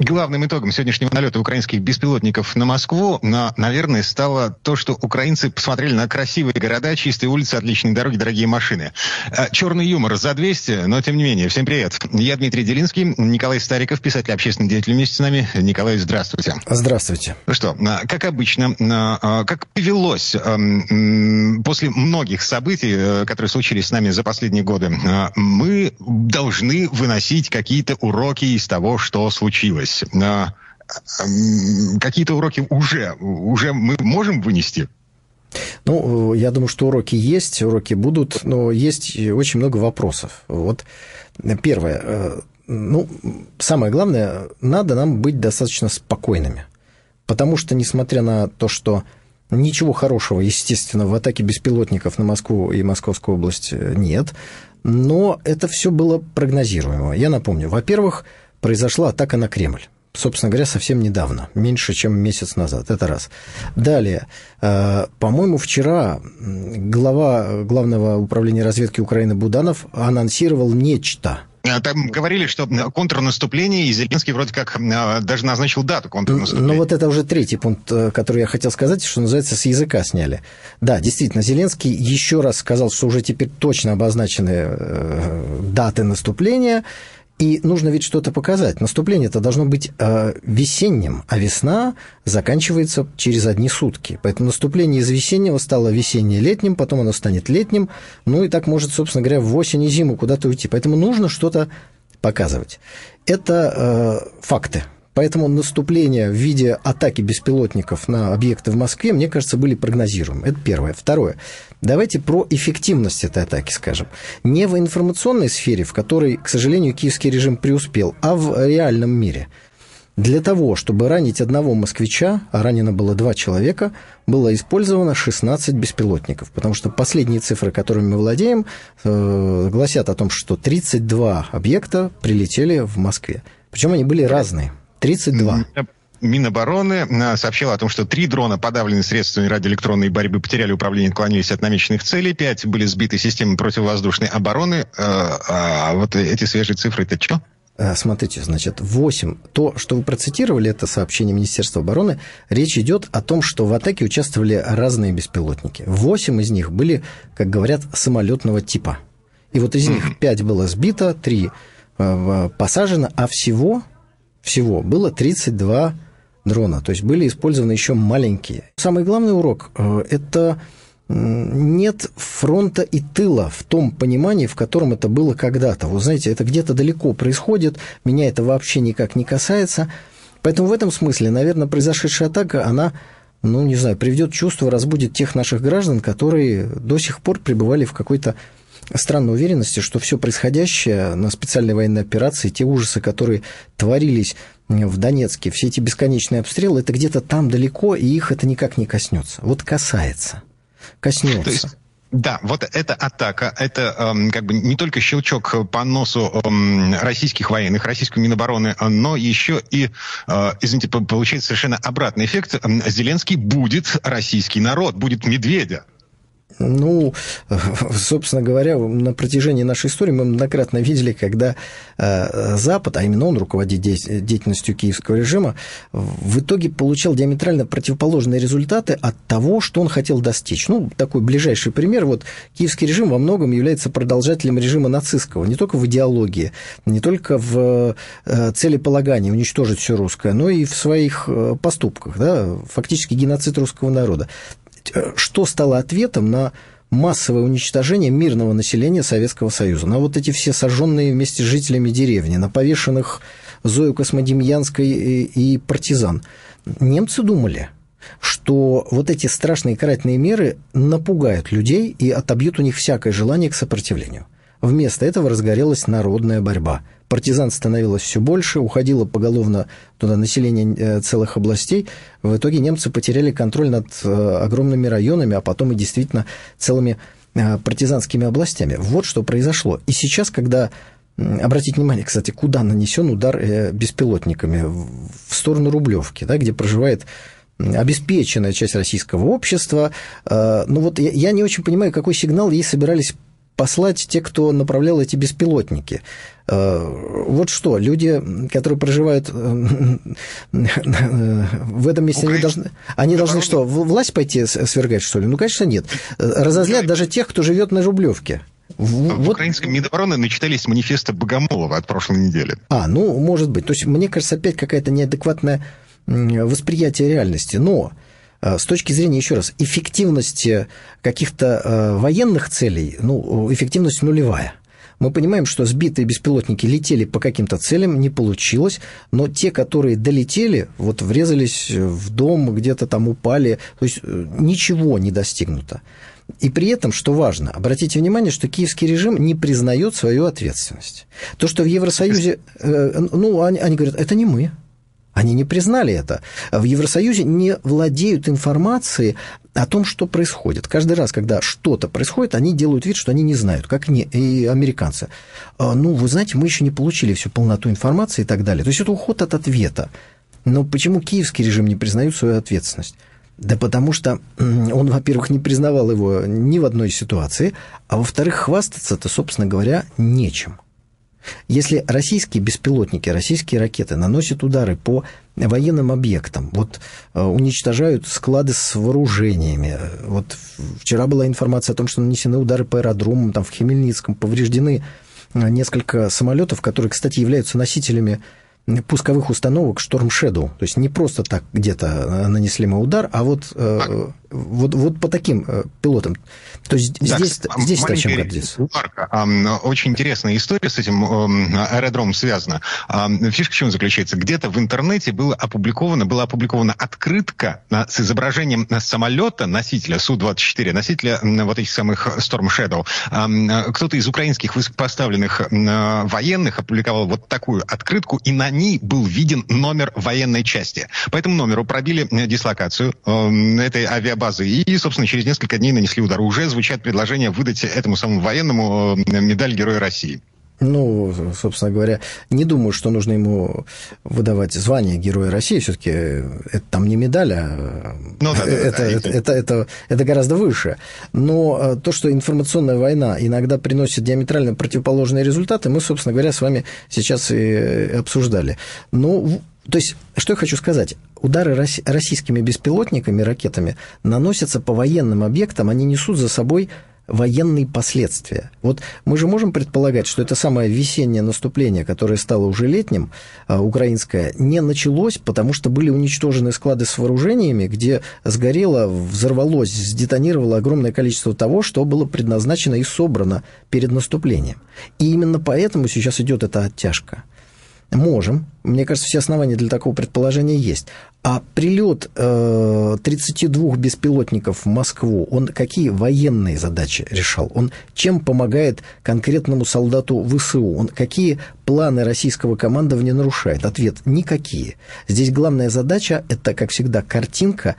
Главным итогом сегодняшнего налета украинских беспилотников на Москву, на, наверное, стало то, что украинцы посмотрели на красивые города, чистые улицы, отличные дороги, дорогие машины. А, черный юмор за 200, но тем не менее. Всем привет. Я Дмитрий Делинский, Николай Стариков, писатель, общественный деятель вместе с нами. Николай, здравствуйте. Здравствуйте. Ну что, а, как обычно, а, как повелось после многих событий, э, которые случились с нами за последние годы, мы должны выносить какие-то уроки из того, что случилось случилось. Какие-то уроки уже, уже мы можем вынести? Ну, я думаю, что уроки есть, уроки будут, но есть очень много вопросов. Вот первое. Э, ну, самое главное, надо нам быть достаточно спокойными. Потому что, несмотря на то, что ничего хорошего, естественно, в атаке беспилотников на Москву и Московскую область э, нет, но это все было прогнозируемо. Я напомню, во-первых, произошла атака на Кремль собственно говоря, совсем недавно, меньше, чем месяц назад. Это раз. Далее, э, по-моему, вчера глава Главного управления разведки Украины Буданов анонсировал нечто. А там говорили, что контрнаступление, и Зеленский вроде как э, даже назначил дату контрнаступления. Ну вот это уже третий пункт, э, который я хотел сказать, что называется, с языка сняли. Да, действительно, Зеленский еще раз сказал, что уже теперь точно обозначены даты наступления, и нужно ведь что-то показать. Наступление это должно быть э, весенним, а весна заканчивается через одни сутки. Поэтому наступление из весеннего стало весенне-летним, потом оно станет летним, ну и так может, собственно говоря, в осень и зиму куда-то уйти. Поэтому нужно что-то показывать. Это э, факты. Поэтому наступления в виде атаки беспилотников на объекты в Москве, мне кажется, были прогнозируемы. Это первое. Второе. Давайте про эффективность этой атаки скажем. Не в информационной сфере, в которой, к сожалению, киевский режим преуспел, а в реальном мире. Для того, чтобы ранить одного москвича, а ранено было два человека, было использовано 16 беспилотников. Потому что последние цифры, которыми мы владеем, э, гласят о том, что 32 объекта прилетели в Москве. Причем они были разные. 32. Минобороны э, сообщила о том, что три дрона, подавленные средствами радиоэлектронной борьбы, потеряли управление и отклонились от намеченных целей. Пять были сбиты системой противовоздушной обороны. Э, а вот эти свежие цифры, это что? Э, смотрите, значит, 8. То, что вы процитировали, это сообщение Министерства обороны. Речь идет о том, что в атаке участвовали разные беспилотники. 8 из них были, как говорят, самолетного типа. И вот из них 5 было сбито, 3 посажено, а всего, всего было 32 дрона. То есть были использованы еще маленькие. Самый главный урок э, – это нет фронта и тыла в том понимании, в котором это было когда-то. Вы знаете, это где-то далеко происходит, меня это вообще никак не касается. Поэтому в этом смысле, наверное, произошедшая атака, она, ну, не знаю, приведет чувство, разбудит тех наших граждан, которые до сих пор пребывали в какой-то странной уверенности, что все происходящее на специальной военной операции, те ужасы, которые творились в Донецке, все эти бесконечные обстрелы, это где-то там далеко, и их это никак не коснется. Вот касается, коснется. есть... Да, вот эта атака, это эм, как бы не только щелчок по носу эм, российских военных, российской Минобороны, но еще и, э, извините, получается совершенно обратный эффект. Зеленский будет российский народ, будет медведя. Ну, собственно говоря, на протяжении нашей истории мы многократно видели, когда э, Запад, а именно он руководит деятельностью киевского режима, в итоге получал диаметрально противоположные результаты от того, что он хотел достичь. Ну, такой ближайший пример. Вот киевский режим во многом является продолжателем режима нацистского, не только в идеологии, не только в э, целеполагании уничтожить все русское, но и в своих э, поступках. Да? Фактически геноцид русского народа. Э, что стало ответом на массовое уничтожение мирного населения Советского Союза, на вот эти все сожженные вместе с жителями деревни, на повешенных Зою Космодемьянской и, и партизан. Немцы думали, что вот эти страшные карательные меры напугают людей и отобьют у них всякое желание к сопротивлению. Вместо этого разгорелась народная борьба. Партизан становилось все больше, уходило поголовно туда население э, целых областей. В итоге немцы потеряли контроль над э, огромными районами, а потом и действительно целыми э, партизанскими областями. Вот что произошло. И сейчас, когда Обратите внимание, кстати, куда нанесен удар беспилотниками? В сторону Рублевки, да, где проживает обеспеченная часть российского общества. Ну вот я не очень понимаю, какой сигнал ей собирались послать те, кто направлял эти беспилотники. Э, вот что, люди, которые проживают э, в этом месте, они должны, они должны что, власть пойти свергать, что ли? Ну, конечно, нет. Разозлят даже тех, кто живет на Рублевке. В вот. украинском Минобороны начитались манифеста Богомолова от прошлой недели. А, ну, может быть. То есть, мне кажется, опять какая-то неадекватное восприятие реальности. Но Э, с точки зрения, еще раз, эффективности каких-то э, военных целей, ну, эффективность нулевая. Мы понимаем, что сбитые беспилотники летели по каким-то целям, не получилось, но те, которые долетели, вот врезались в дом, где-то там упали, то есть э, ничего не достигнуто. И при этом, что важно, обратите внимание, что киевский режим не признает свою ответственность. То, что в Евросоюзе, ну, они, они говорят, это не мы, они не признали это. В Евросоюзе не владеют информацией о том, что происходит. Каждый раз, когда что-то происходит, они делают вид, что они не знают, как не, и американцы. А, ну, вы знаете, мы еще не получили всю полноту информации и так далее. То есть это уход от ответа. Но почему киевский режим не признает свою ответственность? Да потому что он, во-первых, не признавал его ни в одной ситуации, а во-вторых, хвастаться-то, собственно говоря, нечем. Если российские беспилотники, российские ракеты наносят удары по военным объектам, вот э, уничтожают склады с вооружениями. Вот вчера была информация о том, что нанесены удары по аэродромам, там в Хмельницком повреждены э, несколько самолетов, которые, кстати, являются носителями пусковых установок Storm Shadow. То есть не просто так где-то э, нанесли мы удар, а вот, э, вот, вот по таким э, пилотам. То есть да, здесь, здесь чем гордиться. Очень интересная история с этим аэродромом связана. Фишка в чем заключается? Где-то в интернете было опубликовано, была опубликована открытка с изображением самолета, носителя Су-24, носителя вот этих самых Storm Shadow. Кто-то из украинских высокопоставленных военных опубликовал вот такую открытку, и на ней был виден номер военной части. По этому номеру пробили э, дислокацию э, этой авиабазы и, собственно, через несколько дней нанесли удар. Уже звучат предложения выдать этому самому военному э, медаль Героя России. Ну, собственно говоря, не думаю, что нужно ему выдавать звание Героя России. Все-таки это там не медаль, а ну, да, это, да, это, да. Это, это, это гораздо выше. Но э, то, что информационная война иногда приносит диаметрально противоположные результаты, мы, собственно говоря, с вами сейчас и обсуждали. Ну, то есть, что я хочу сказать? Удары российскими беспилотниками, ракетами наносятся по военным объектам, они несут за собой военные последствия. Вот мы же можем предполагать, что это самое весеннее наступление, которое стало уже летним, а, украинское, не началось, потому что были уничтожены склады с вооружениями, где сгорело, взорвалось, сдетонировало огромное количество того, что было предназначено и собрано перед наступлением. И именно поэтому сейчас идет эта оттяжка. Можем. Мне кажется, все основания для такого предположения есть. А прилет э, 32 беспилотников в Москву, он какие военные задачи решал? Он чем помогает конкретному солдату ВСУ? Он какие планы российского командования нарушает? Ответ – никакие. Здесь главная задача – это, как всегда, картинка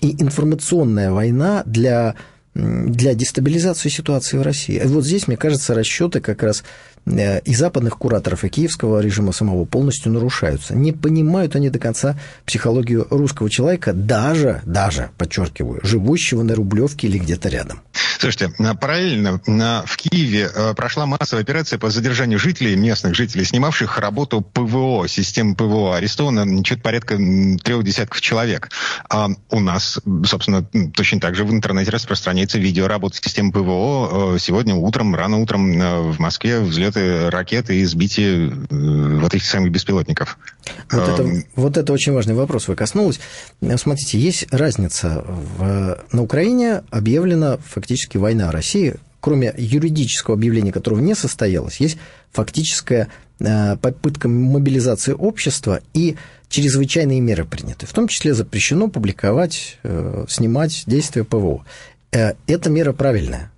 и информационная война для для дестабилизации ситуации в России. И вот здесь, мне кажется, расчеты как раз и западных кураторов, и киевского режима самого полностью нарушаются. Не понимают они до конца психологию русского человека, даже, даже, подчеркиваю, живущего на Рублевке или где-то рядом. Слушайте, параллельно в Киеве э, прошла массовая операция по задержанию жителей, местных жителей, снимавших работу ПВО, системы ПВО. Арестовано чуть порядка трех десятков человек. А у нас, собственно, точно так же в интернете распространяется видео работы системы ПВО. Э, сегодня утром, рано утром в Москве взлет взлеты ракеты и сбитие э, вот этих самых беспилотников. Вот это, эм, вот это очень важный вопрос, вы коснулись. Смотрите, есть разница. В, на Украине объявлена фактически война России. Кроме юридического объявления, которого не состоялось, есть фактическая э, попытка мобилизации общества и чрезвычайные меры приняты. В том числе запрещено публиковать, э, снимать действия ПВО. Это мера правильная.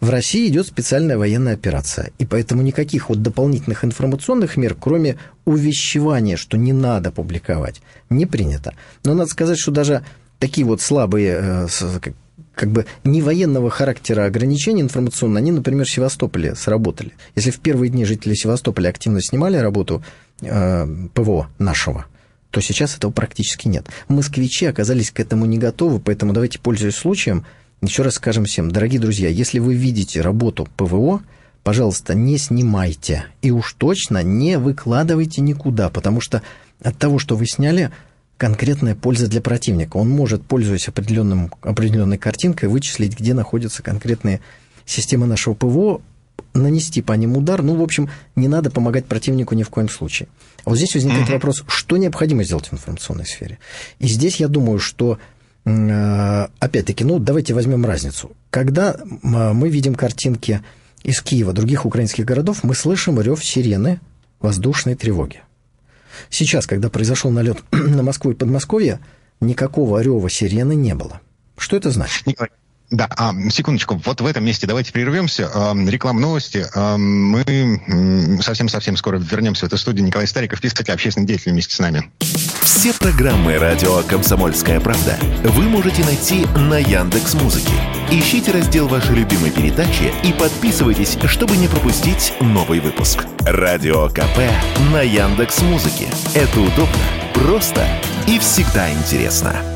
В России идет специальная военная операция, и поэтому никаких вот дополнительных информационных мер, кроме увещевания, что не надо публиковать, не принято. Но надо сказать, что даже такие вот слабые, э, как бы не военного характера ограничения информационные, они, например, в Севастополе сработали. Если в первые дни жители Севастополя активно снимали работу э, ПВО нашего, то сейчас этого практически нет. Москвичи оказались к этому не готовы, поэтому давайте, пользуясь случаем, еще раз скажем всем, дорогие друзья, если вы видите работу ПВО, пожалуйста, не снимайте. И уж точно не выкладывайте никуда, потому что от того, что вы сняли, конкретная польза для противника. Он может, пользуясь определенным, определенной картинкой, вычислить, где находятся конкретные системы нашего ПВО, нанести по ним удар. Ну, в общем, не надо помогать противнику ни в коем случае. А вот здесь возникает mm-hmm. вопрос, что необходимо сделать в информационной сфере. И здесь я думаю, что опять-таки, ну, давайте возьмем разницу. Когда мы видим картинки из Киева, других украинских городов, мы слышим рев сирены воздушной тревоги. Сейчас, когда произошел налет на Москву и Подмосковье, никакого рева сирены не было. Что это значит? Николай, да, а, секундочку, вот в этом месте давайте прервемся. А, реклам новости. А, мы совсем-совсем скоро вернемся в эту студию. Николай Стариков, писатель, общественный деятель вместе с нами. Все программы радио «Комсомольская правда» вы можете найти на Яндекс Музыке. Ищите раздел вашей любимой передачи и подписывайтесь, чтобы не пропустить новый выпуск. Радио КП на Яндекс Музыке. Это удобно, просто и всегда интересно.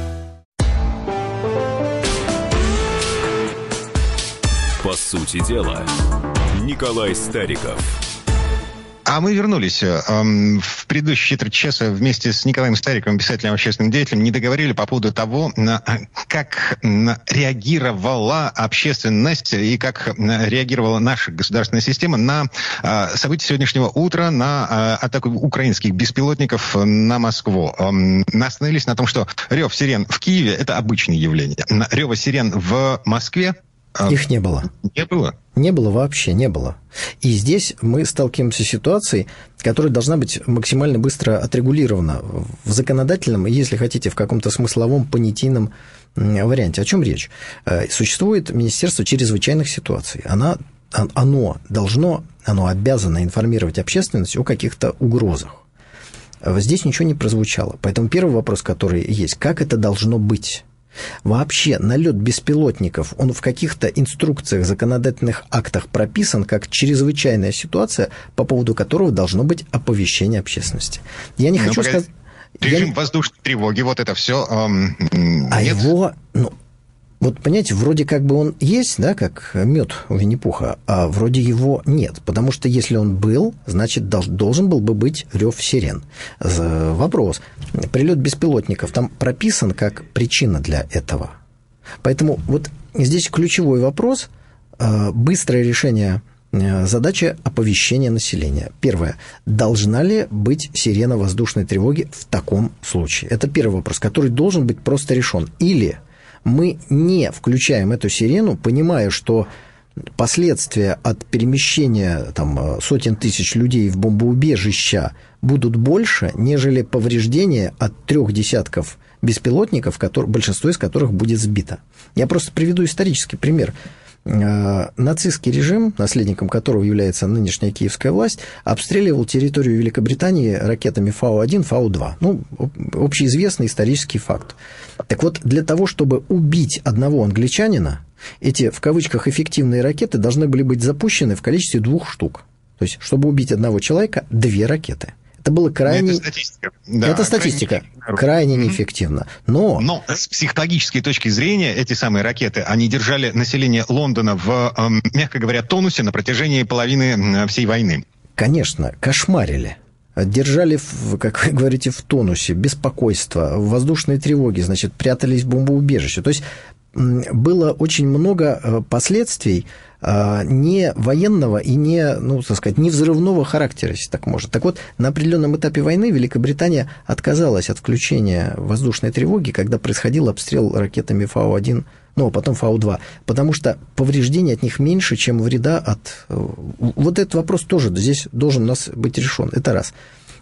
По сути дела, Николай Стариков – а мы вернулись. Эм, в предыдущие четверть часа вместе с Николаем Стариковым, писателем, общественным деятелем, не договорили по поводу того, как реагировала общественность и как реагировала наша государственная система на э, события сегодняшнего утра, на э, атаку украинских беспилотников на Москву. Эм, остановились на том, что рев сирен в Киеве – это обычное явление. Рева сирен в Москве а Их не было. Не было? Не было вообще, не было. И здесь мы сталкиваемся с ситуацией, которая должна быть максимально быстро отрегулирована в законодательном, если хотите, в каком-то смысловом, понятийном варианте. О чем речь? Э, существует Министерство чрезвычайных ситуаций. Она, оно должно, оно обязано информировать общественность о каких-то угрозах. Здесь ничего не прозвучало. Поэтому первый вопрос, который есть, как это должно быть? Вообще, налет беспилотников, он в каких-то инструкциях, законодательных актах прописан как чрезвычайная ситуация, по поводу которого должно быть оповещение общественности. Я не ну, хочу сказать... Режим я... воздушной тревоги, вот это все. Эм, а нет? его, ну, вот, понимаете, вроде как бы он есть, да, как мед у Винни-Пуха, а вроде его нет. Потому что если он был, значит, должен был бы быть рев сирен. Вопрос. Прилет беспилотников там прописан как причина для этого. Поэтому вот здесь ключевой вопрос. Э, быстрое решение э, задача оповещения населения. Первое. Должна ли быть сирена воздушной тревоги в таком случае? Это первый вопрос, который должен быть просто решен. Или мы не включаем эту сирену, понимая, что последствия от перемещения там, сотен тысяч людей в бомбоубежища будут больше, нежели повреждения от трех десятков беспилотников, которые, большинство из которых будет сбито. Я просто приведу исторический пример. Э, нацистский режим, наследником которого является нынешняя киевская власть, обстреливал территорию Великобритании ракетами Фау-1, Фау-2. Ну, общеизвестный исторический факт. Так вот, для того, чтобы убить одного англичанина, эти, в кавычках, эффективные ракеты должны были быть запущены в количестве двух штук. То есть, чтобы убить одного человека, две ракеты – это было крайне... Это статистика. Да, это статистика. Крайне, крайне неэффективно. Но... Но с психологической точки зрения эти самые ракеты, они держали население Лондона в, эм, мягко говоря, тонусе на протяжении половины всей войны. Конечно, кошмарили держали, как вы говорите, в тонусе, беспокойство, воздушные тревоги, значит, прятались в бомбоубежище. То есть было очень много э, последствий а, не военного и не, ну, так сказать, не взрывного характера, если так можно. Так вот, на определенном этапе войны Великобритания отказалась от включения воздушной тревоги, когда происходил обстрел ракетами Фау-1, ну, а потом Фау-2, потому что повреждений от них меньше, чем вреда от... Э, вот этот вопрос тоже здесь должен у нас быть решен. Это раз.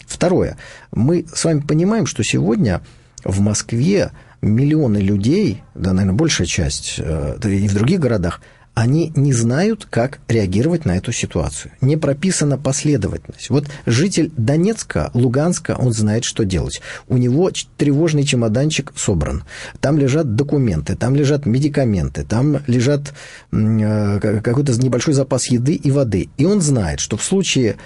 Второе. Мы с вами понимаем, что сегодня в Москве миллионы людей, да, наверное, большая часть, э, и в других городах, они не знают, как реагировать на эту ситуацию. Не прописана последовательность. Вот житель Донецка, Луганска, он знает, что делать. У него тревожный чемоданчик собран. Там лежат документы, там лежат медикаменты, там лежат э, какой-то небольшой запас еды и воды. И он знает, что в случае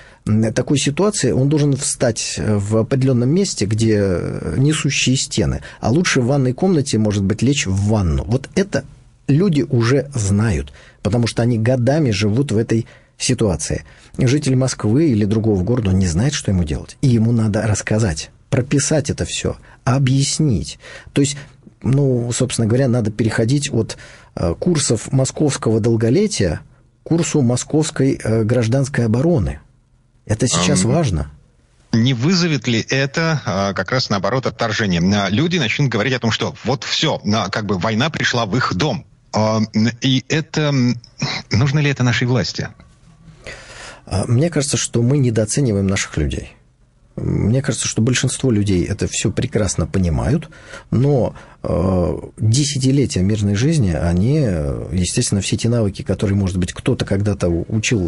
такой ситуации он должен встать в определенном месте, где несущие стены, а лучше в ванной комнате, может быть, лечь в ванну. Вот это люди уже знают, потому что они годами живут в этой ситуации. Житель Москвы или другого города он не знает, что ему делать. И ему надо рассказать, прописать это все, объяснить. То есть, ну, собственно говоря, надо переходить от э, курсов московского долголетия к курсу московской э, гражданской обороны. Это сейчас um... важно не вызовет ли это а, как раз наоборот отторжение? Люди начнут говорить о том, что вот все, как бы война пришла в их дом. А, и это... Нужно ли это нашей власти? А, мне кажется, что мы недооцениваем наших людей. Мне кажется, что большинство людей это все прекрасно понимают, но э, десятилетия мирной жизни, они, естественно, все эти навыки, которые, может быть, кто-то когда-то учил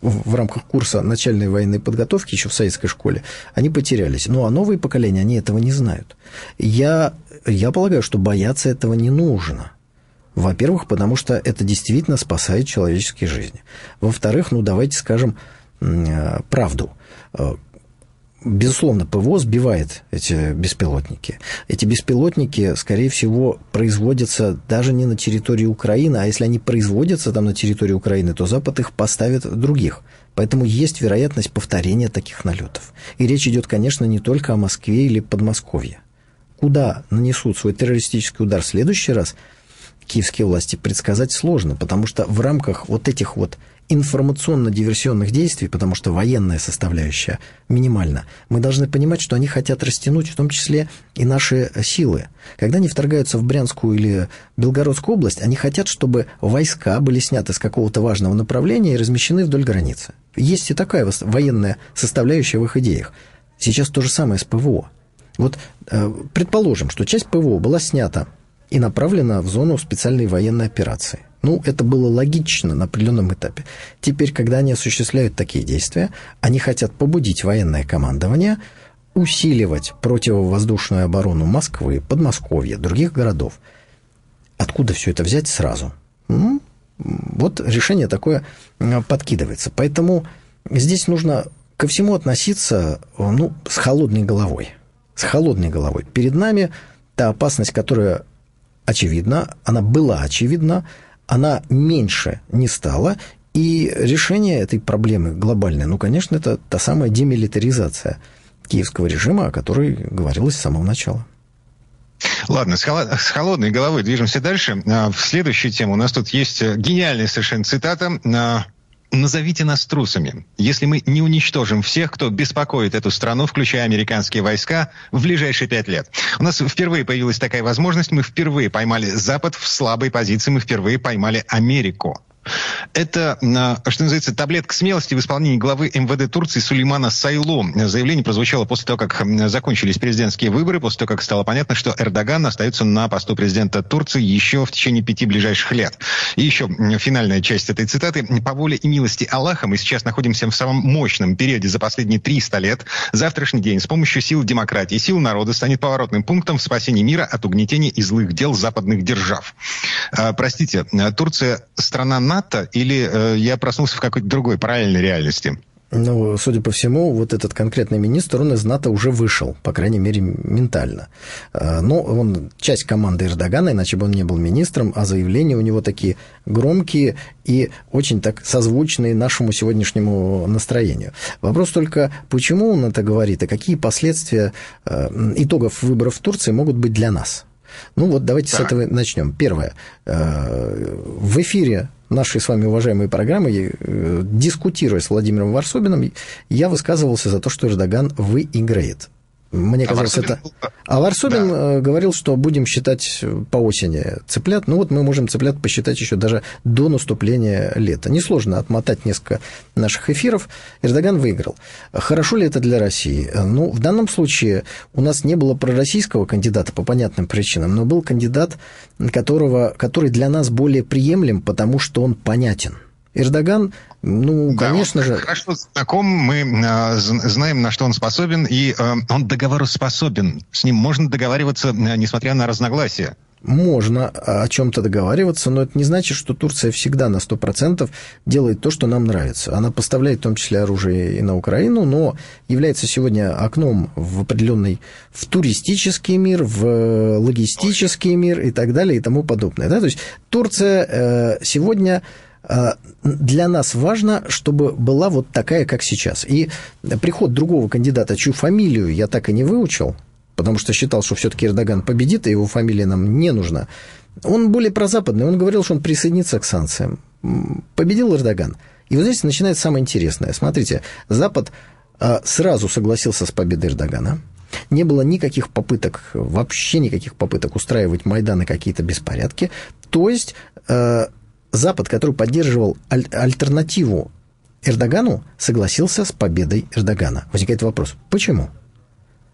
в, в рамках курса начальной военной подготовки еще в советской школе, они потерялись. Ну, а новые поколения, они этого не знают. Я, я полагаю, что бояться этого не нужно. Во-первых, потому что это действительно спасает человеческие жизни. Во-вторых, ну давайте скажем э, правду. Э, безусловно, ПВО сбивает эти беспилотники. Эти беспилотники, скорее всего, производятся даже не на территории Украины, а если они производятся там на территории Украины, то Запад их поставит других. Поэтому есть вероятность повторения таких налетов. И речь идет, конечно, не только о Москве или Подмосковье. Куда нанесут свой террористический удар в следующий раз – киевские власти предсказать сложно, потому что в рамках вот этих вот информационно-диверсионных действий, потому что военная составляющая минимальна, мы должны понимать, что они хотят растянуть в том числе и наши силы. Когда они вторгаются в Брянскую или Белгородскую область, они хотят, чтобы войска были сняты с какого-то важного направления и размещены вдоль границы. Есть и такая военная составляющая в их идеях. Сейчас то же самое с ПВО. Вот э, предположим, что часть ПВО была снята и направлена в зону специальной военной операции. Ну, это было логично на определенном этапе. Теперь, когда они осуществляют такие действия, они хотят побудить военное командование усиливать противовоздушную оборону Москвы, Подмосковья, других городов. Откуда все это взять сразу? Ну, вот решение такое подкидывается. Поэтому здесь нужно ко всему относиться ну, с холодной головой. С холодной головой. Перед нами та опасность, которая очевидна, она была очевидна, она меньше не стала, и решение этой проблемы глобальной, ну, конечно, это та самая демилитаризация киевского режима, о которой говорилось с самого начала. Ладно, с, холодной головой движемся дальше. А, в следующую тему у нас тут есть гениальная совершенно цитата а, Назовите нас трусами, если мы не уничтожим всех, кто беспокоит эту страну, включая американские войска, в ближайшие пять лет. У нас впервые появилась такая возможность, мы впервые поймали Запад в слабой позиции, мы впервые поймали Америку. Это, а, что называется, таблетка смелости в исполнении главы МВД Турции Сулеймана Сайло. Заявление прозвучало после того, как закончились президентские выборы, после того, как стало понятно, что Эрдоган остается на посту президента Турции еще в течение пяти ближайших лет. И еще финальная часть этой цитаты. «По воле и милости Аллаха мы сейчас находимся в самом мощном периоде за последние 300 лет. Завтрашний день с помощью сил демократии, сил народа станет поворотным пунктом в спасении мира от угнетения и злых дел западных держав». А, простите, Турция страна НАТО или э, я проснулся в какой-то другой параллельной реальности? Ну, судя по всему, вот этот конкретный министр, он из НАТО уже вышел, по крайней мере, ментально. Э, но он часть команды Эрдогана, иначе бы он не был министром, а заявления у него такие громкие и очень так созвучные нашему сегодняшнему настроению. Вопрос только, почему он это говорит, и какие последствия э, итогов выборов в Турции могут быть для нас? Ну вот давайте так. с этого начнем. Первое. Э, в эфире нашей с вами уважаемой программы, э, дискутируя с Владимиром Варсобиным, я высказывался за то, что Эрдоган выиграет. Мне а казалось, это... А Варсобин да. Э, говорил, что будем считать по осени цыплят. Ну вот мы можем цыплят посчитать еще даже до наступления лета. Несложно отмотать несколько наших эфиров. Эрдоган выиграл. Хорошо ли это для России? Ну, в данном случае у нас не было пророссийского кандидата по понятным причинам, но был кандидат, которого, который для нас более приемлем, потому что он понятен – Эрдоган, ну, да, конечно же... Хорошо знаком, мы э, знаем, на что он способен, и э, он договороспособен. С ним можно договариваться, э, несмотря на разногласия. Можно о чем-то договариваться, но это не значит, что Турция всегда на 100% делает то, что нам нравится. Она поставляет в том числе оружие и на Украину, но является сегодня окном в определенный в туристический мир, в логистический мир и так далее и тому подобное. Да? То есть Турция э, сегодня Э, для нас важно, чтобы была вот такая, как сейчас. И приход другого кандидата, чью фамилию я так и не выучил, потому что считал, что все-таки Эрдоган победит, и его фамилия нам не нужна. Он более прозападный, он говорил, что он присоединится к санкциям. Победил Эрдоган. И вот здесь начинается самое интересное. Смотрите, Запад э, сразу согласился с победой Эрдогана. Не было никаких попыток, вообще никаких попыток устраивать Майданы какие-то беспорядки. То есть э, Запад, который поддерживал аль- альтернативу Эрдогану, согласился с победой Эрдогана. Возникает вопрос, почему?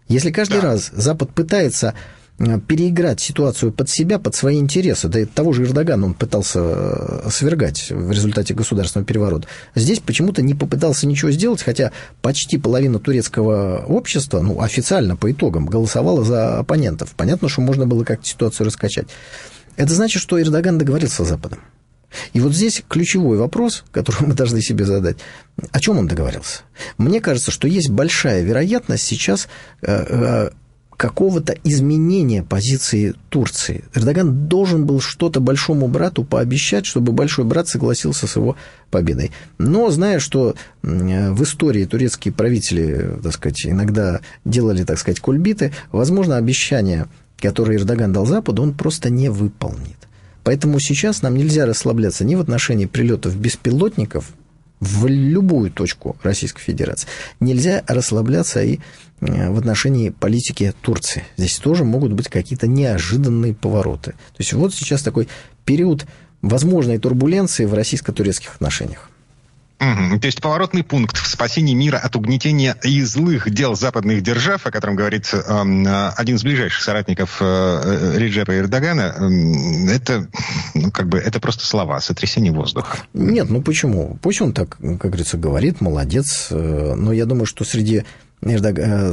Если каждый да. раз Запад пытается э, переиграть ситуацию под себя, под свои интересы. Да и того же Эрдогана он пытался э, свергать в результате государственного переворота. Здесь почему-то не попытался ничего сделать, хотя почти половина турецкого общества, ну, официально по итогам, голосовала за оппонентов. Понятно, что можно было как-то ситуацию раскачать. Это значит, что Эрдоган договорился с Западом. И вот здесь ключевой вопрос, который мы должны себе задать. О чем он договорился? Мне кажется, что есть большая вероятность сейчас э, э, какого-то изменения позиции Турции. Эрдоган должен был что-то большому брату пообещать, чтобы большой брат согласился с его победой. Но зная, что в истории турецкие правители, так сказать, иногда делали, так сказать, кульбиты, возможно, обещания, которые Эрдоган дал Западу, он просто не выполнит. Поэтому сейчас нам нельзя расслабляться ни в отношении прилетов беспилотников в любую точку Российской Федерации. Нельзя расслабляться и э, в отношении политики Турции. Здесь тоже могут быть какие-то неожиданные повороты. То есть вот сейчас такой период возможной турбуленции в российско-турецких отношениях. Угу. То есть поворотный пункт в спасении мира от угнетения и злых дел западных держав, о котором говорит э, один из ближайших соратников э, э, Реджепа Эрдогана, э, это, ну, как бы, это просто слова, сотрясение воздуха. Нет, ну почему? Пусть он так, как говорится, говорит, молодец, э, но я думаю, что среди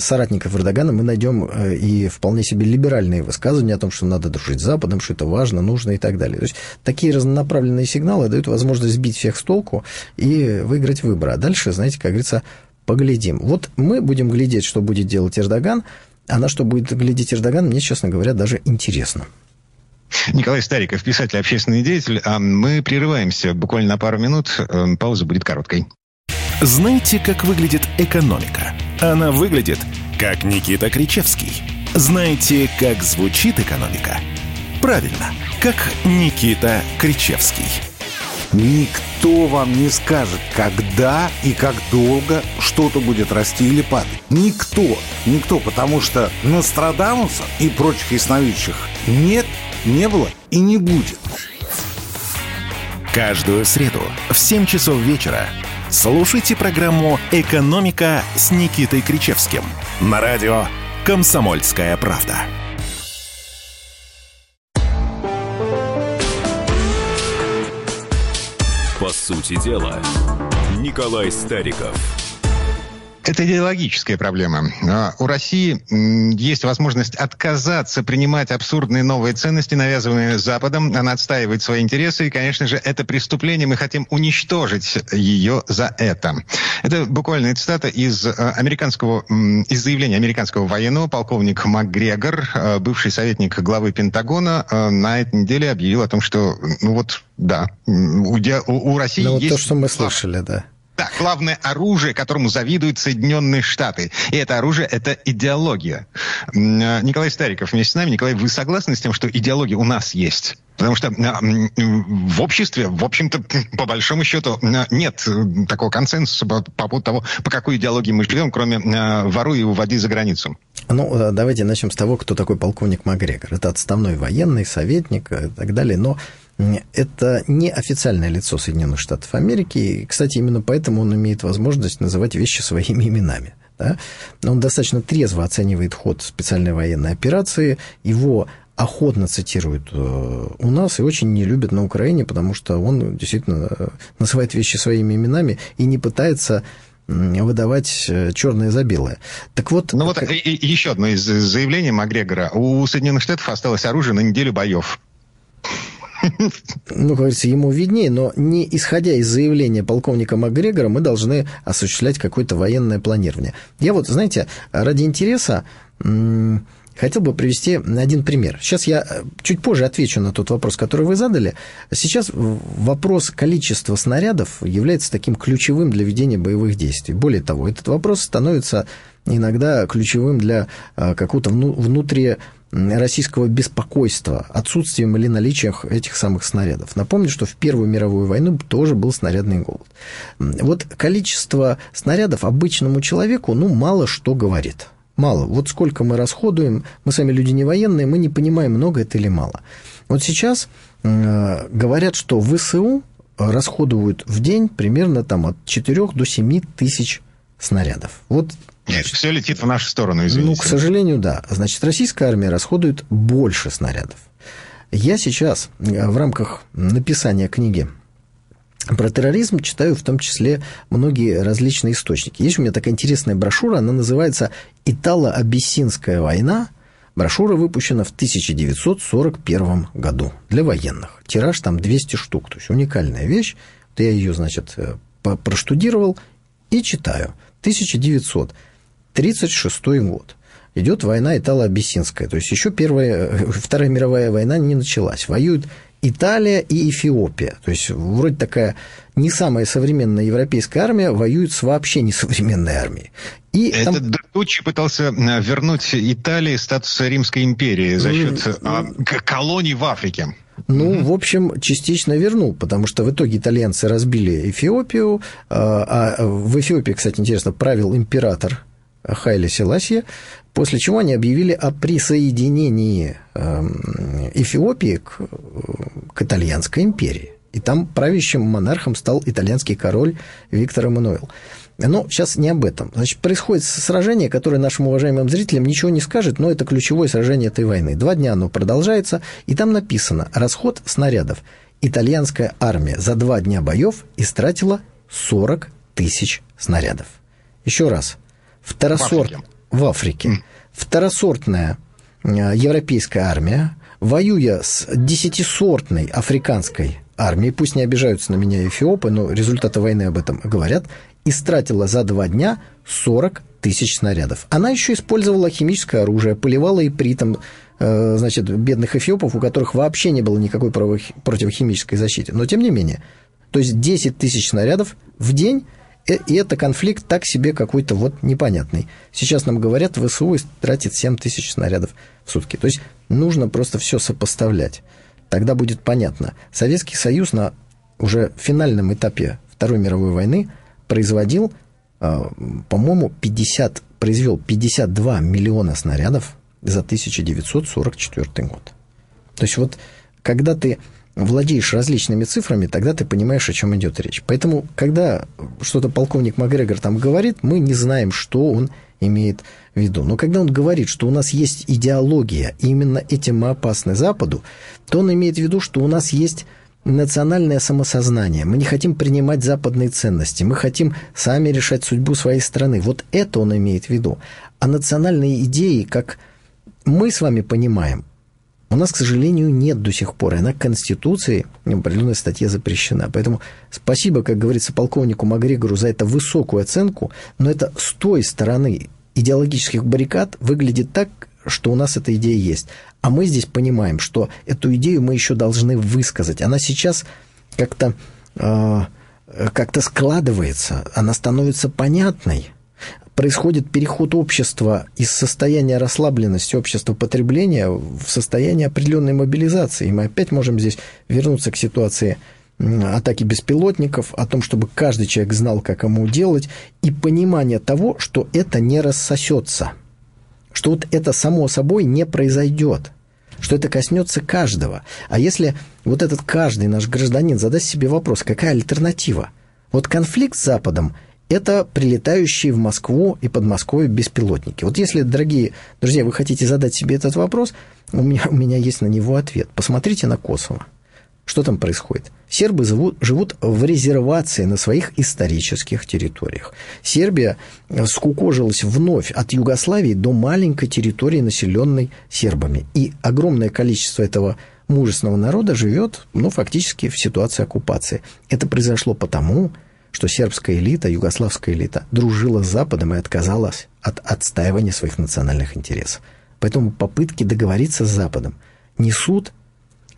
соратников Эрдогана мы найдем э, и вполне себе либеральные высказывания о том, что надо дружить с Западом, что это важно, нужно и так далее. То есть такие разнонаправленные сигналы дают возможность сбить всех с толку и выиграть выборы. А дальше, знаете, как говорится, поглядим. Вот мы будем глядеть, что будет делать Эрдоган, а на что будет глядеть Эрдоган, мне, честно говоря, даже интересно. Николай Стариков, писатель, общественный деятель. А мы прерываемся буквально на пару минут. Э, пауза будет короткой. Знаете, как выглядит экономика? Она выглядит, как Никита Кричевский. Знаете, как звучит экономика? Правильно, как Никита Кричевский. Никто вам не скажет, когда и как долго что-то будет расти или падать. Никто. Никто, потому что Нострадамуса и прочих ясновидящих нет, не было и не будет. Каждую среду в 7 часов вечера Слушайте программу «Экономика» с Никитой Кричевским на радио «Комсомольская правда». По сути дела, Николай Стариков – это идеологическая проблема. А, у России есть возможность отказаться принимать абсурдные новые ценности, навязанные Западом. Она отстаивает свои интересы, и, конечно же, это преступление. Мы хотим уничтожить ее за это. Это буквально цитата из а, американского, из заявления американского военного. Полковник МакГрегор, а, бывший советник главы Пентагона, на этой неделе объявил о том, что, ну вот, да, у, у, России ну, есть... то, что мы слышали, да Да, главное оружие, которому завидуют Соединенные Штаты. И это оружие – это идеология. Николай Стариков вместе с нами. Николай, вы согласны с тем, что идеология у нас есть? Потому что в обществе, в общем-то, по большому счету, нет такого консенсуса по, по поводу того, по какой идеологии мы живем, кроме воруй и уводи за границу. Ну, э, давайте начнем с того, кто такой полковник Макгрегор. Это отставной военный, советник и так далее. Но это не официальное лицо Соединенных Штатов Америки. И, кстати, именно поэтому он имеет возможность называть вещи своими именами. Да? Он достаточно трезво оценивает ход специальной военной операции. Его охотно цитируют э, у нас и очень не любят на Украине, потому что он действительно э, называет вещи своими именами и не пытается выдавать э, черное за белое. Так вот... Ну вот и, и еще одно из заявлений Макгрегора. У Соединенных Штатов осталось оружие на неделю боев. Ну, как говорится, ему виднее, но не исходя из заявления полковника Макгрегора, мы должны осуществлять какое-то военное планирование. Я вот, знаете, ради интереса Хотел бы привести один пример. Сейчас я э, чуть позже отвечу на тот вопрос, который вы задали. Сейчас вопрос количества снарядов является таким ключевым для ведения боевых действий. Более того, этот вопрос становится иногда ключевым для э, какого-то внутри российского беспокойства отсутствием или наличием этих самых снарядов. Напомню, что в Первую мировую войну тоже был снарядный голод. Вот количество снарядов обычному человеку, ну, мало что говорит мало. Вот сколько мы расходуем, мы сами люди не военные, мы не понимаем, много это или мало. Вот сейчас э, говорят, что ВСУ расходуют в день примерно там, от 4 до 7 тысяч снарядов. Вот нет, все летит в нашу сторону, извините. Ну, к сожалению, да. Значит, российская армия расходует больше снарядов. Я сейчас э, в рамках написания книги про терроризм читаю в том числе многие различные источники. Есть у меня такая интересная брошюра, она называется «Итало-Абиссинская война». Брошюра выпущена в 1941 году для военных. Тираж там 200 штук, то есть уникальная вещь. Вот я ее, значит, э, проштудировал и читаю. 1936 год. Идет война Итало-Абиссинская. То есть еще первая, э, Вторая мировая война не началась. Воюют Италия и Эфиопия. То есть вроде такая не самая современная европейская армия воюет с вообще несовременной армией. И Это там... Дутчи пытался э, вернуть Италии статус Римской империи за счет mm колоний в Африке. Ну, mm-hmm. в общем, частично вернул, потому что в итоге итальянцы разбили Эфиопию, а, а в Эфиопии, кстати, интересно, правил император Хайли Селасия, после чего они объявили о присоединении эм, Эфиопии к, к итальянской империи. И там правящим монархом стал итальянский король Виктор Эммануэл. Но сейчас не об этом. Значит, происходит сражение, которое нашим уважаемым зрителям ничего не скажет, но это ключевое сражение этой войны. Два дня оно продолжается, и там написано «Расход снарядов. Итальянская армия за два дня боев истратила 40 тысяч снарядов». Еще раз. Второсорт... В Африке. В Африке. Второсортная э, европейская армия, воюя с десятисортной африканской армией, пусть не обижаются на меня эфиопы, но результаты войны об этом говорят, истратила за два дня 40 тысяч снарядов. Она еще использовала химическое оружие, поливала и при этом э, значит, бедных эфиопов, у которых вообще не было никакой противохимической защиты. Но тем не менее, то есть 10 тысяч снарядов в день – и это конфликт так себе какой-то вот непонятный. Сейчас нам говорят, ВСУ тратит 7 тысяч снарядов в сутки. То есть нужно просто все сопоставлять. Тогда будет понятно. Советский Союз на уже финальном этапе Второй мировой войны производил, а, по-моему, 50, произвел 52 миллиона снарядов за 1944 год. То есть вот когда ты владеешь различными цифрами, тогда ты понимаешь, о чем идет речь. Поэтому, когда что-то полковник Макгрегор там говорит, мы не знаем, что он имеет в виду. Но когда он говорит, что у нас есть идеология, и именно этим мы опасны Западу, то он имеет в виду, что у нас есть национальное самосознание. Мы не хотим принимать западные ценности. Мы хотим сами решать судьбу своей страны. Вот это он имеет в виду. А национальные идеи, как мы с вами понимаем, у нас, к сожалению, нет до сих пор. Она Конституцией в определенной статье запрещена. Поэтому спасибо, как говорится, полковнику Макгрегору за эту высокую оценку, но это с той стороны идеологических баррикад выглядит так, что у нас эта идея есть. А мы здесь понимаем, что эту идею мы еще должны высказать. Она сейчас как-то э, как-то складывается, она становится понятной. Происходит переход общества из состояния расслабленности, общества потребления в состояние определенной мобилизации. И мы опять можем здесь вернуться к ситуации атаки беспилотников, о том, чтобы каждый человек знал, как ему делать, и понимание того, что это не рассосется, что вот это само собой не произойдет, что это коснется каждого. А если вот этот каждый наш гражданин задаст себе вопрос, какая альтернатива? Вот конфликт с Западом – это прилетающие в Москву и Подмосковье беспилотники. Вот если, дорогие друзья, вы хотите задать себе этот вопрос, у меня, у меня есть на него ответ. Посмотрите на Косово. Что там происходит? Сербы живут, живут в резервации на своих исторических территориях. Сербия скукожилась вновь от Югославии до маленькой территории, населенной сербами. И огромное количество этого мужественного народа живет, ну, фактически в ситуации оккупации. Это произошло потому, сербская элита, югославская элита дружила с Западом и отказалась от отстаивания своих национальных интересов. Поэтому попытки договориться с Западом несут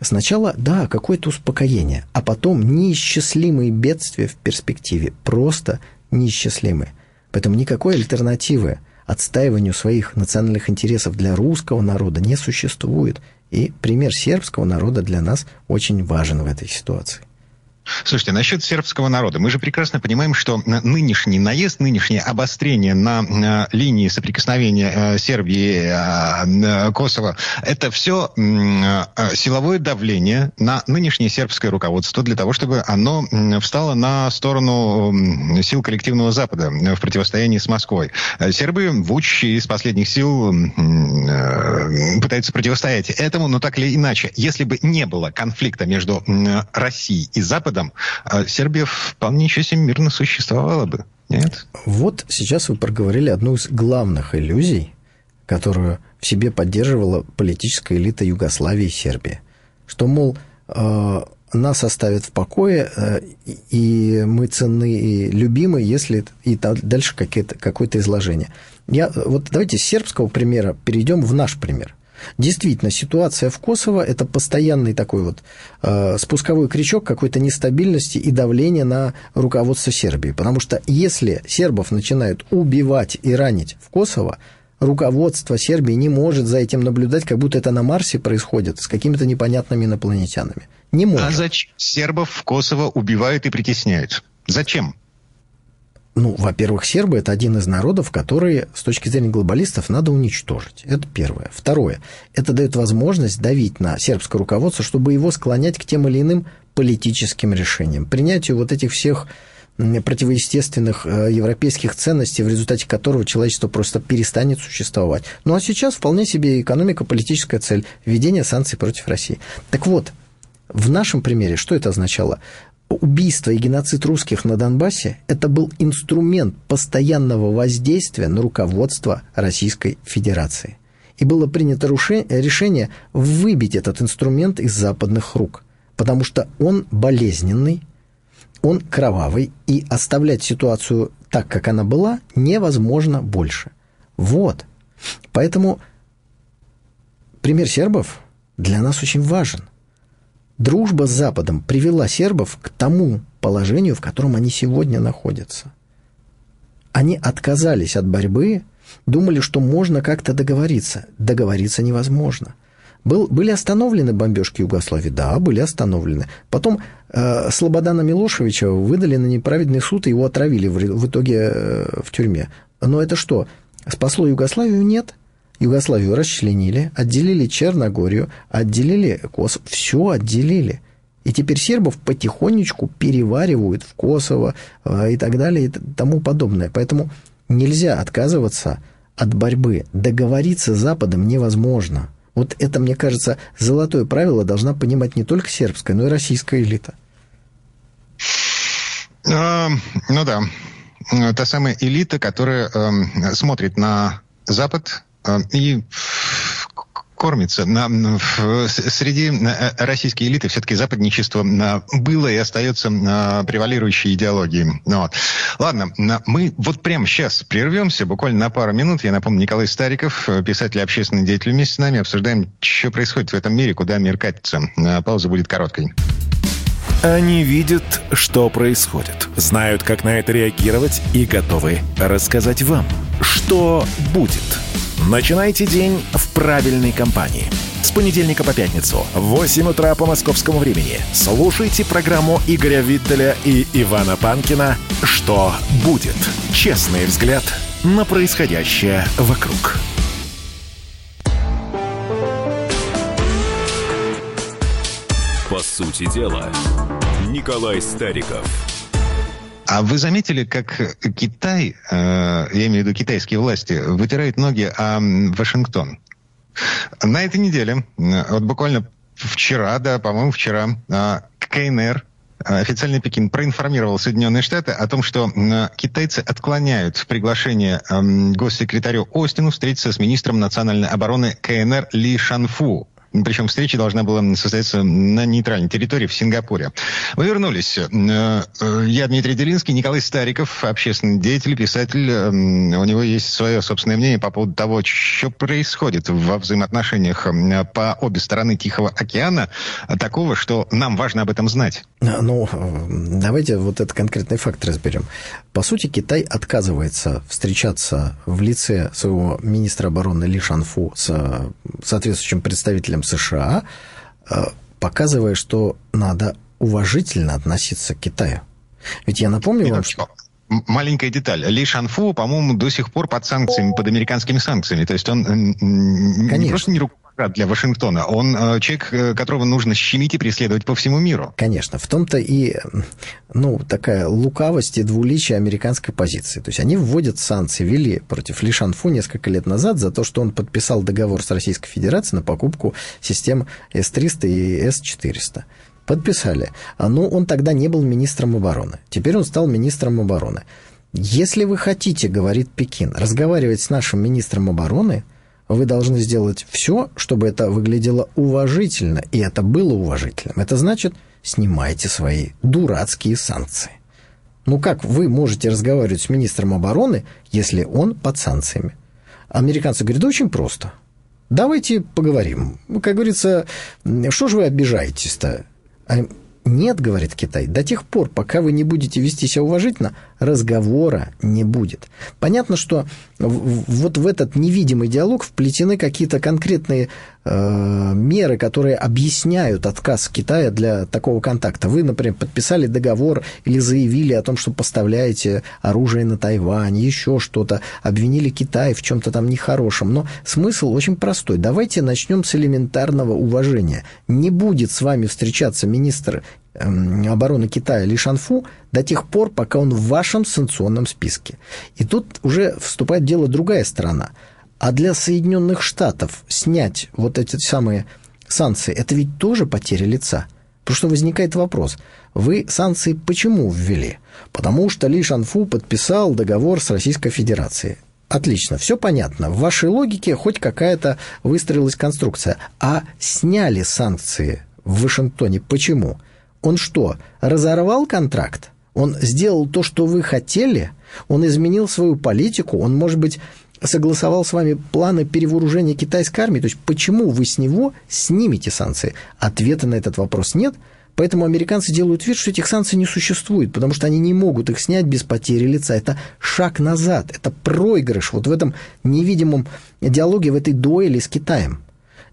Сначала, да, какое-то успокоение, а потом неисчислимые бедствия в перспективе, просто неисчислимые. Поэтому никакой альтернативы отстаиванию своих национальных интересов для русского народа не существует. И пример сербского народа для нас очень важен в этой ситуации. Слушайте, насчет сербского народа. Мы же прекрасно понимаем, что нынешний наезд, нынешнее обострение на линии соприкосновения э, Сербии и э, Косово, это все э, силовое давление на нынешнее сербское руководство для того, чтобы оно встало на сторону сил коллективного Запада в противостоянии с Москвой. Сербы, Вуч из последних сил пытаются противостоять этому, но так или иначе, если бы не было конфликта между Россией и Западом, Западом, а Сербия вполне еще себе мирно существовала бы. Нет? Вот сейчас вы проговорили одну из главных иллюзий, которую в себе поддерживала политическая элита Югославии и Сербии. Что, мол, э, нас оставят в покое, э, и мы ценны и любимы, если и дальше какое-то изложение. Я, вот давайте с сербского примера перейдем в наш пример – Действительно, ситуация в Косово – это постоянный такой вот э, спусковой крючок какой-то нестабильности и давления на руководство Сербии. Потому что если сербов начинают убивать и ранить в Косово, руководство Сербии не может за этим наблюдать, как будто это на Марсе происходит с какими-то непонятными инопланетянами. Не может. А зачем сербов в Косово убивают и притесняют? Зачем? Ну, во-первых, сербы – это один из народов, которые, с точки зрения глобалистов, надо уничтожить. Это первое. Второе. Это дает возможность давить на сербское руководство, чтобы его склонять к тем или иным политическим решениям. Принятию вот этих всех противоестественных э, европейских ценностей, в результате которого человечество просто перестанет существовать. Ну а сейчас вполне себе экономико-политическая цель – введение санкций против России. Так вот, в нашем примере что это означало? Убийство и геноцид русских на Донбассе – это был инструмент постоянного воздействия на руководство Российской Федерации. И было принято решение выбить этот инструмент из западных рук, потому что он болезненный, он кровавый, и оставлять ситуацию так, как она была, невозможно больше. Вот. Поэтому пример сербов для нас очень важен – Дружба с Западом привела сербов к тому положению, в котором они сегодня находятся. Они отказались от борьбы, думали, что можно как-то договориться. Договориться невозможно. Был, были остановлены бомбежки Югославии? Да, были остановлены. Потом э, Слободана Милошевича выдали на неправедный суд, и его отравили в, в итоге э, в тюрьме. Но это что, спасло Югославию? Нет. Югославию расчленили, отделили Черногорию, отделили Косово, все отделили. И теперь сербов потихонечку переваривают в Косово э, и так далее и тому подобное. Поэтому нельзя отказываться от борьбы. Договориться с Западом невозможно. Вот это, мне кажется, золотое правило должна понимать не только сербская, но и российская элита. А, ну да. Та самая элита, которая э, смотрит на Запад и кормится. Среди э, российской элиты все-таки западничество было и остается превалирующей идеологией. Ну вот. Ладно, мы вот прямо сейчас прервемся, буквально на пару минут. Я напомню, Николай Стариков, писатель и общественный деятель, вместе с нами обсуждаем, что происходит в этом мире, куда мир катится. Пауза будет короткой. Они видят, что происходит, знают, как на это реагировать и готовы рассказать вам, что будет. Начинайте день в правильной компании. С понедельника по пятницу в 8 утра по московскому времени слушайте программу Игоря Виттеля и Ивана Панкина «Что будет?» Честный взгляд на происходящее вокруг. По сути дела, Николай Стариков. А вы заметили, как Китай, э, я имею в виду китайские власти, вытирают ноги о Вашингтон? На этой неделе, вот буквально вчера, да, по-моему, вчера, э, КНР, официальный Пекин проинформировал Соединенные Штаты о том, что китайцы отклоняют приглашение э, госсекретарю Остину встретиться с министром национальной обороны КНР Ли Шанфу. Причем встреча должна была состояться на нейтральной территории в Сингапуре. Вы вернулись. Э, э, я Дмитрий Делинский, Николай Стариков, общественный деятель, писатель. У него есть свое собственное мнение по поводу того, что происходит во взаимоотношениях по обе стороны Тихого океана, такого, что нам важно об этом знать. Ну, давайте вот этот конкретный факт разберем. По сути, Китай отказывается встречаться в лице своего министра обороны Ли Шанфу с соответствующим представителем США, э, показывая, что надо уважительно относиться к Китаю. Ведь я напомню вам, что... Маленькая деталь. Ли Шанфу, по-моему, до сих пор под санкциями, под американскими санкциями. То есть он Конечно. не просто не руководит для Вашингтона. Он э, человек, э, которого нужно щемить и преследовать по всему миру. Конечно. В том-то и ну, такая лукавость и двуличие американской позиции. То есть они вводят санкции, ввели против Ли Шанфу несколько лет назад за то, что он подписал договор с Российской Федерацией на покупку систем С-300 и С-400 подписали. Но ну, он тогда не был министром обороны. Теперь он стал министром обороны. Если вы хотите, говорит Пекин, разговаривать с нашим министром обороны, вы должны сделать все, чтобы это выглядело уважительно, и это было уважительным. Это значит, снимайте свои дурацкие санкции. Ну как вы можете разговаривать с министром обороны, если он под санкциями? Американцы говорят, да очень просто. Давайте поговорим. Как говорится, что же вы обижаетесь-то? А нет, говорит Китай, до тех пор, пока вы не будете вести себя уважительно, разговора не будет. Понятно, что вот в этот невидимый диалог вплетены какие-то конкретные э, меры, которые объясняют отказ Китая для такого контакта. Вы, например, подписали договор или заявили о том, что поставляете оружие на Тайвань, еще что-то, обвинили Китай в чем-то там нехорошем. Но смысл очень простой. Давайте начнем с элементарного уважения. Не будет с вами встречаться министр обороны Китая Ли Шанфу до тех пор, пока он в вашем санкционном списке. И тут уже вступает в дело другая сторона. А для Соединенных Штатов снять вот эти самые санкции, это ведь тоже потеря лица. Потому что возникает вопрос, вы санкции почему ввели? Потому что Ли Шанфу подписал договор с Российской Федерацией. Отлично, все понятно. В вашей логике хоть какая-то выстроилась конструкция. А сняли санкции в Вашингтоне почему? Он что, разорвал контракт? Он сделал то, что вы хотели? Он изменил свою политику? Он, может быть, согласовал с вами планы перевооружения китайской армии? То есть почему вы с него снимете санкции? Ответа на этот вопрос нет. Поэтому американцы делают вид, что этих санкций не существует, потому что они не могут их снять без потери лица. Это шаг назад, это проигрыш вот в этом невидимом диалоге, в этой дуэли с Китаем.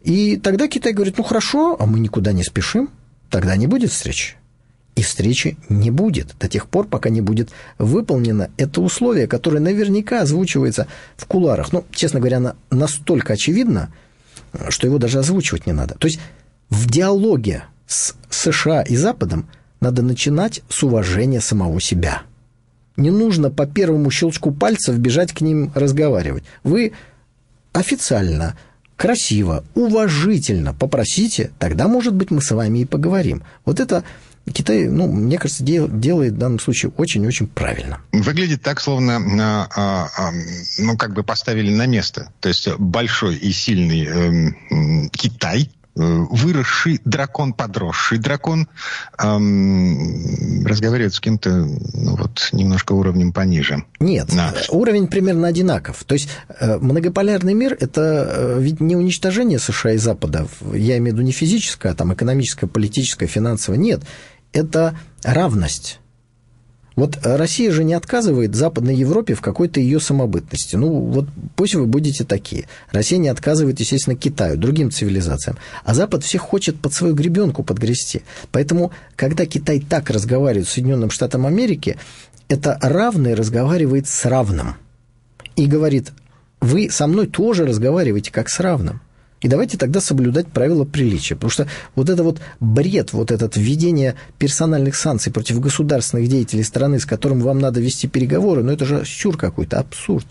И тогда Китай говорит, ну хорошо, а мы никуда не спешим, тогда не будет встречи. И встречи не будет до тех пор, пока не будет выполнено это условие, которое наверняка озвучивается в куларах. Ну, честно говоря, оно настолько очевидно, что его даже озвучивать не надо. То есть в диалоге с США и Западом надо начинать с уважения самого себя. Не нужно по первому щелчку пальцев бежать к ним разговаривать. Вы официально красиво, уважительно попросите, тогда, может быть, мы с вами и поговорим. Вот это Китай, ну, мне кажется, дел, делает в данном случае очень-очень правильно. Выглядит так, словно, а, а, а, ну, как бы поставили на место. То есть большой и сильный э, Китай, выросший дракон, подросший дракон эм, разговаривает с кем-то ну, вот, немножко уровнем пониже. Нет, да. уровень примерно одинаков. То есть э, многополярный мир – это э, ведь не уничтожение США и Запада. Я имею в виду не физическое, а там экономическое, политическое, финансовое. Нет. это равность. Вот Россия же не отказывает Западной Европе в какой-то ее самобытности. Ну, вот пусть вы будете такие. Россия не отказывает, естественно, Китаю, другим цивилизациям. А Запад всех хочет под свою гребенку подгрести. Поэтому, когда Китай так разговаривает с Соединенным Штатом Америки, это равный разговаривает с равным. И говорит, вы со мной тоже разговариваете как с равным. И давайте тогда соблюдать правила приличия. Потому что вот это вот бред, вот это введение персональных санкций против государственных деятелей страны, с которым вам надо вести переговоры, ну это же сюр какой-то, абсурд.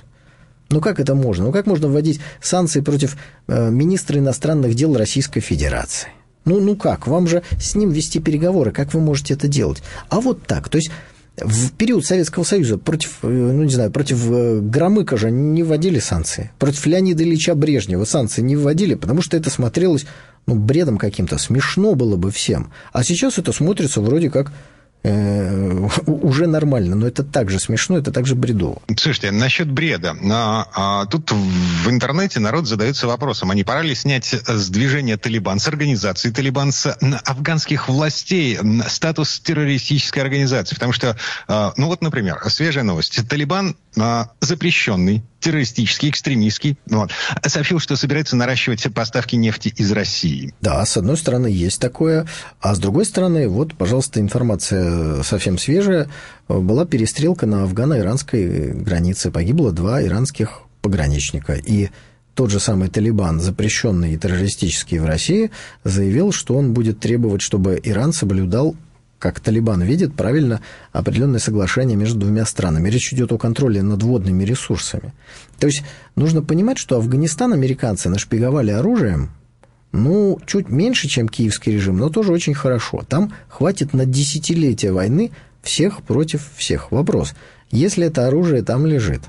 Ну как это можно? Ну как можно вводить санкции против э, министра иностранных дел Российской Федерации? Ну, ну как? Вам же с ним вести переговоры. Как вы можете это делать? А вот так. То есть в период Советского Союза против, э, ну, не знаю, против э, Громыка же не вводили санкции. Против Леонида Ильича Брежнева санкции не вводили, потому что это смотрелось ну, бредом каким-то. Смешно было бы всем. А сейчас это смотрится вроде как Э, уже нормально, но это также смешно, это также бредово. Слушайте, насчет бреда. А, а, тут в интернете народ задается вопросом, а не пора ли снять с движения Талибан, с организации Талибан, с афганских властей статус террористической организации? Потому что, а, ну вот, например, свежая новость. Талибан запрещенный террористический, экстремистский, вот, сообщил, что собирается наращивать поставки нефти из России. Да, с одной стороны, есть такое, а с другой стороны, вот, пожалуйста, информация совсем свежая. Была перестрелка на афгано-иранской границе. Погибло два иранских пограничника. И тот же самый Талибан, запрещенный и террористический в России, заявил, что он будет требовать, чтобы Иран соблюдал как Талибан видит, правильно определенное соглашение между двумя странами. Речь идет о контроле над водными ресурсами. То есть нужно понимать, что Афганистан американцы нашпиговали оружием, ну, чуть меньше, чем киевский режим, но тоже очень хорошо. Там хватит на десятилетия войны всех против всех. Вопрос, если это оружие там лежит,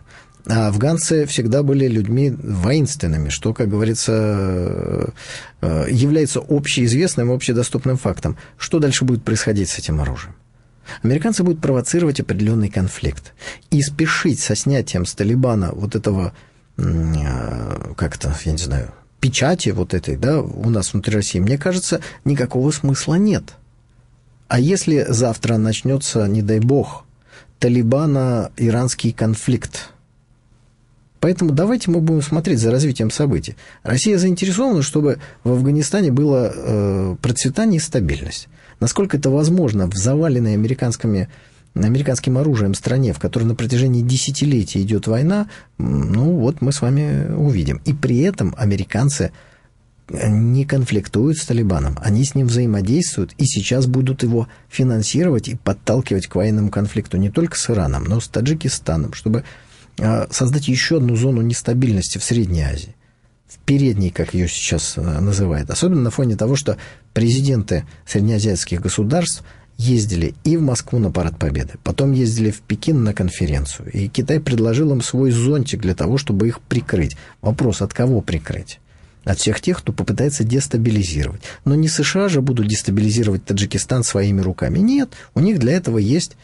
а афганцы всегда были людьми воинственными, что, как говорится, э, является общеизвестным, общедоступным фактом. Что дальше будет происходить с этим оружием? Американцы будут провоцировать определенный конфликт. И спешить со снятием с Талибана вот этого, э, как-то, я не знаю, печати вот этой, да, у нас внутри России, мне кажется, никакого смысла нет. А если завтра начнется, не дай бог, Талибана-иранский конфликт, Поэтому давайте мы будем смотреть за развитием событий. Россия заинтересована, чтобы в Афганистане было э, процветание и стабильность. Насколько это возможно в заваленной американскими американским оружием стране, в которой на протяжении десятилетий идет война, ну вот мы с вами увидим. И при этом американцы не конфликтуют с Талибаном, они с ним взаимодействуют и сейчас будут его финансировать и подталкивать к военному конфликту не только с Ираном, но и с Таджикистаном, чтобы создать еще одну зону нестабильности в Средней Азии, в передней, как ее сейчас э, называют, особенно на фоне того, что президенты среднеазиатских государств ездили и в Москву на Парад Победы, потом ездили в Пекин на конференцию, и Китай предложил им свой зонтик для того, чтобы их прикрыть. Вопрос, от кого прикрыть? От всех тех, кто попытается дестабилизировать. Но не США же будут дестабилизировать Таджикистан своими руками. Нет, у них для этого есть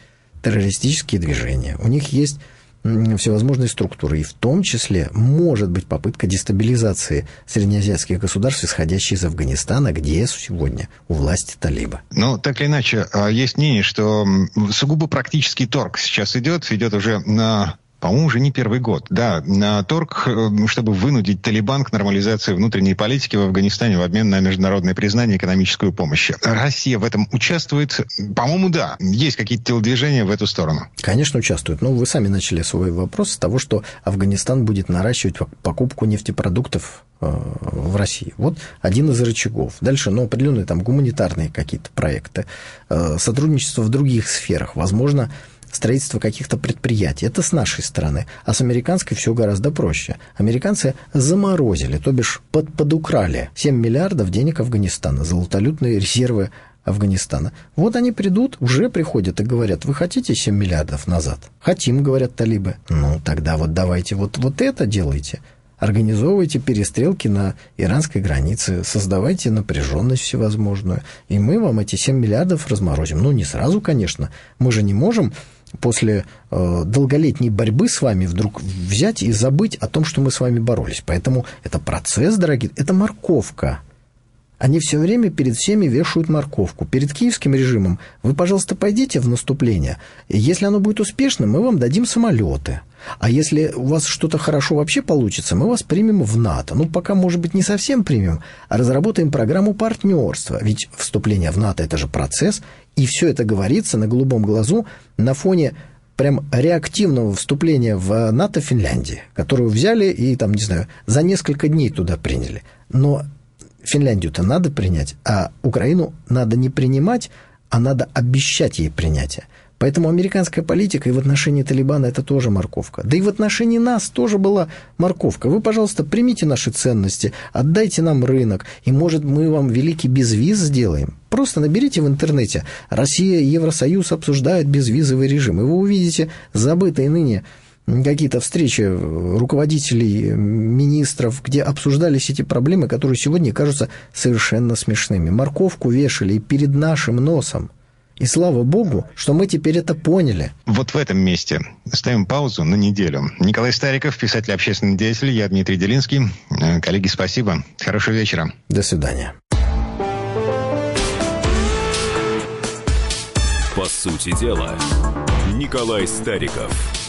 террористические движения, у них есть всевозможные структуры. И в том числе может быть попытка дестабилизации среднеазиатских государств, исходящей из Афганистана, где сегодня у власти талиба. Ну, так или иначе, а, есть мнение, что сугубо практический торг сейчас идет, идет уже на по-моему, уже не первый год. Да, на торг, э, чтобы вынудить Талибан к нормализации внутренней политики в Афганистане в обмен на международное признание и экономическую помощь. Россия в этом участвует? По-моему, да. Есть какие-то телодвижения в эту сторону? Конечно, участвует. Но вы сами начали свой вопрос с того, что Афганистан будет наращивать покупку нефтепродуктов э, в России. Вот один из рычагов. Дальше, ну, определенные там гуманитарные какие-то проекты, э, сотрудничество в других сферах. Возможно, строительство каких-то предприятий. Это с нашей стороны. А с американской все гораздо проще. Американцы заморозили, то бишь под, подукрали 7 миллиардов денег Афганистана, золотолютные резервы Афганистана. Вот они придут, уже приходят и говорят, вы хотите 7 миллиардов назад? Хотим, говорят талибы. Ну, тогда вот давайте вот, вот это делайте. Организовывайте перестрелки на иранской границе, создавайте напряженность всевозможную, и мы вам эти 7 миллиардов разморозим. Ну, не сразу, конечно. Мы же не можем после э, долголетней борьбы с вами вдруг взять и забыть о том, что мы с вами боролись. Поэтому это процесс, дорогие, это морковка. Они все время перед всеми вешают морковку. Перед киевским режимом вы, пожалуйста, пойдите в наступление. Если оно будет успешным, мы вам дадим самолеты. А если у вас что-то хорошо вообще получится, мы вас примем в НАТО. Ну, пока, может быть, не совсем примем, а разработаем программу партнерства. Ведь вступление в НАТО – это же процесс, и все это говорится на голубом глазу на фоне прям реактивного вступления в НАТО Финляндии, которую взяли и, там, не знаю, за несколько дней туда приняли. Но Финляндию-то надо принять, а Украину надо не принимать, а надо обещать ей принятие. Поэтому американская политика и в отношении Талибана это тоже морковка. Да и в отношении нас тоже была морковка. Вы, пожалуйста, примите наши ценности, отдайте нам рынок, и, может, мы вам великий безвиз сделаем. Просто наберите в интернете «Россия Евросоюз обсуждают безвизовый режим», и вы увидите забытые ныне какие-то встречи руководителей, министров, где обсуждались эти проблемы, которые сегодня кажутся совершенно смешными. Морковку вешали перед нашим носом. И слава богу, что мы теперь это поняли. Вот в этом месте ставим паузу на неделю. Николай Стариков, писатель, общественный деятель, я Дмитрий Делинский. Э, коллеги, спасибо. Хорошего вечера. До свидания. По сути дела, Николай Стариков –